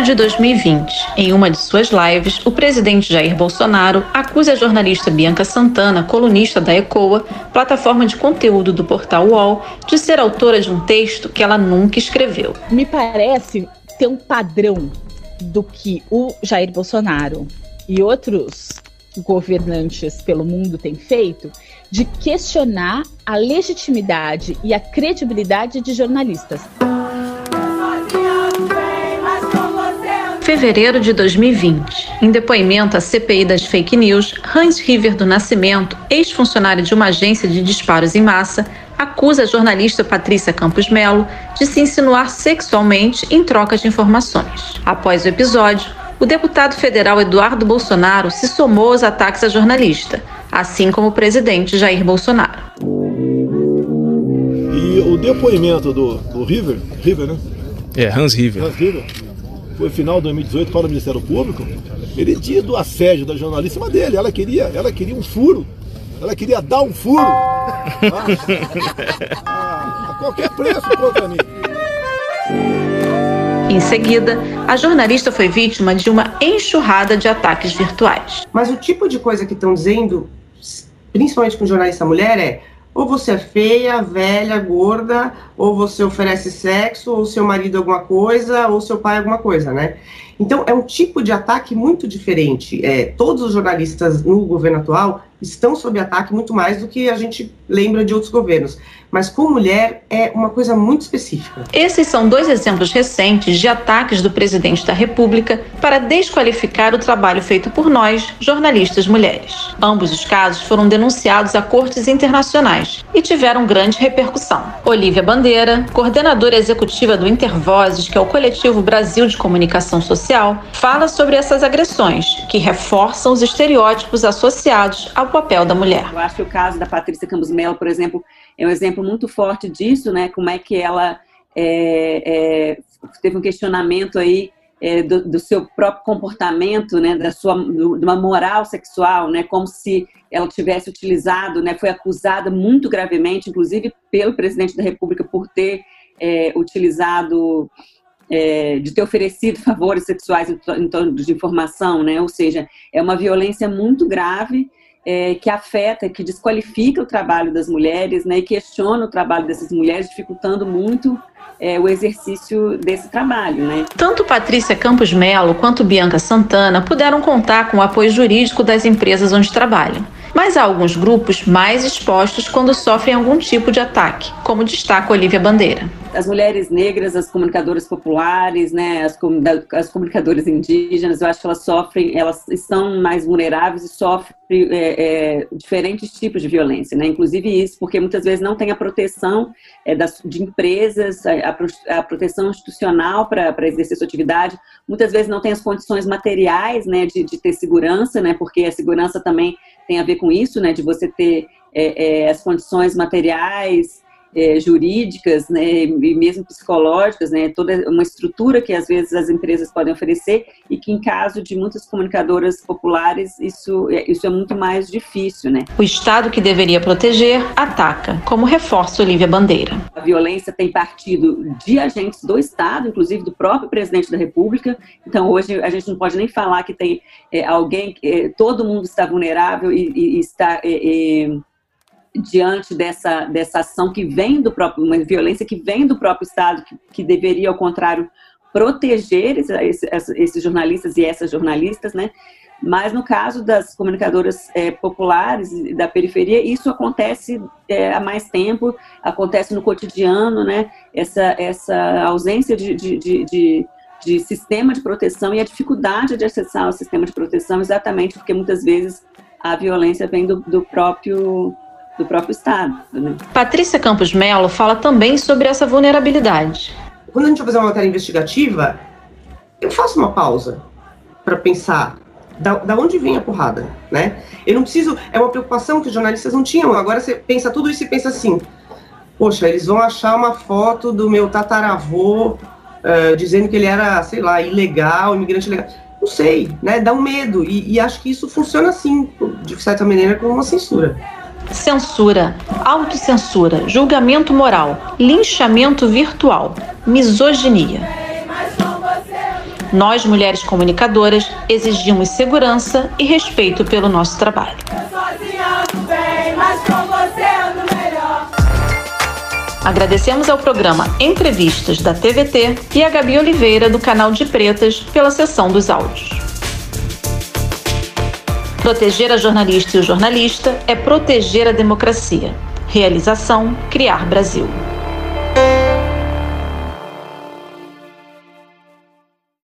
maio de 2020, em uma de suas lives, o presidente Jair Bolsonaro acusa a jornalista Bianca Santana, colunista da ECOA, plataforma de conteúdo do portal UOL, de ser autora de um texto que ela nunca escreveu. Me parece ter um padrão do que o Jair Bolsonaro e outros governantes pelo mundo têm feito de questionar a legitimidade e a credibilidade de jornalistas. Fevereiro de 2020. Em depoimento à CPI das fake news, Hans River do Nascimento, ex-funcionário de uma agência de disparos em massa, acusa a jornalista Patrícia Campos Melo de se insinuar sexualmente em troca de informações. Após o episódio, o deputado federal Eduardo Bolsonaro se somou aos ataques à jornalista, assim como o presidente Jair Bolsonaro. E o depoimento do, do River, River, né? É, Hans River. Hans River foi final de 2018 para o Ministério Público, ele tinha do assédio da jornalista dele. Ela queria, ela queria um furo. Ela queria dar um furo. a, a qualquer preço contra mim. Em seguida, a jornalista foi vítima de uma enxurrada de ataques virtuais. Mas o tipo de coisa que estão dizendo, principalmente com jornalista mulher, é ou você é feia, velha, gorda, ou você oferece sexo, ou seu marido alguma coisa, ou seu pai alguma coisa, né? Então, é um tipo de ataque muito diferente. É, todos os jornalistas no governo atual estão sob ataque muito mais do que a gente lembra de outros governos. Mas com mulher é uma coisa muito específica. Esses são dois exemplos recentes de ataques do presidente da República para desqualificar o trabalho feito por nós, jornalistas mulheres. Ambos os casos foram denunciados a cortes internacionais e tiveram grande repercussão. Olivia Bandeira, coordenadora executiva do Intervozes, que é o coletivo Brasil de Comunicação Social, fala sobre essas agressões que reforçam os estereótipos associados ao papel da mulher. Eu acho que o caso da Patrícia Campos Melo, por exemplo, é um exemplo muito forte disso, né? Como é que ela é, é, teve um questionamento aí é, do, do, seu próprio comportamento, né? Da sua, do, de uma moral sexual, né? Como se ela tivesse utilizado, né? Foi acusada muito gravemente, inclusive pelo presidente da República por ter é, utilizado é, de ter oferecido favores sexuais em, torno de informação, né? Ou seja, é uma violência muito grave é, que afeta, que desqualifica o trabalho das mulheres, né, e questiona o trabalho dessas mulheres, dificultando muito é, o exercício desse trabalho. Né? Tanto Patrícia Campos Melo quanto Bianca Santana puderam contar com o apoio jurídico das empresas onde trabalham. Mas há alguns grupos mais expostos quando sofrem algum tipo de ataque, como destaca Olivia Bandeira as mulheres negras, as comunicadoras populares, né, as, as comunicadoras indígenas, eu acho que elas sofrem, elas estão mais vulneráveis e sofrem é, é, diferentes tipos de violência, né? Inclusive isso, porque muitas vezes não tem a proteção é, das, de empresas, a, a proteção institucional para exercer sua atividade, muitas vezes não tem as condições materiais, né, de, de ter segurança, né? Porque a segurança também tem a ver com isso, né, de você ter é, é, as condições materiais é, jurídicas, né, e mesmo psicológicas, né, toda uma estrutura que às vezes as empresas podem oferecer e que em caso de muitas comunicadoras populares isso, é, isso é muito mais difícil, né. O Estado que deveria proteger ataca, como reforça Olivia Bandeira. A violência tem partido de agentes do Estado, inclusive do próprio presidente da República. Então hoje a gente não pode nem falar que tem é, alguém, é, todo mundo está vulnerável e, e está é, é diante dessa, dessa ação que vem do próprio, uma violência que vem do próprio Estado, que, que deveria, ao contrário, proteger esses, esses, jornalistas e essas jornalistas, né? Mas no caso das comunicadoras é, populares da periferia, isso acontece é, há mais tempo, acontece no cotidiano, né? Essa, essa ausência de, de, de, de, de sistema de proteção e a dificuldade de acessar o sistema de proteção, exatamente porque muitas vezes a violência vem do, do próprio do próprio Estado. Né? Patrícia Campos Melo fala também sobre essa vulnerabilidade. Quando a gente vai fazer uma matéria investigativa, eu faço uma pausa para pensar da, da, onde vem a porrada, né? Eu não preciso, é uma preocupação que os jornalistas não tinham. Agora você pensa tudo isso e pensa assim: poxa, eles vão achar uma foto do meu tataravô uh, dizendo que ele era, sei lá, ilegal, imigrante ilegal. Não sei, né? Dá um medo. E, e acho que isso funciona assim, de certa maneira, como uma censura censura, autocensura, julgamento moral, linchamento virtual, misoginia. Nós, mulheres comunicadoras, exigimos segurança e respeito pelo nosso trabalho. Agradecemos ao programa Entrevistas da TVT e a Gabi Oliveira, do canal de Pretas, pela sessão dos áudios. Proteger a jornalista e o jornalista é proteger a democracia. Realização Criar Brasil.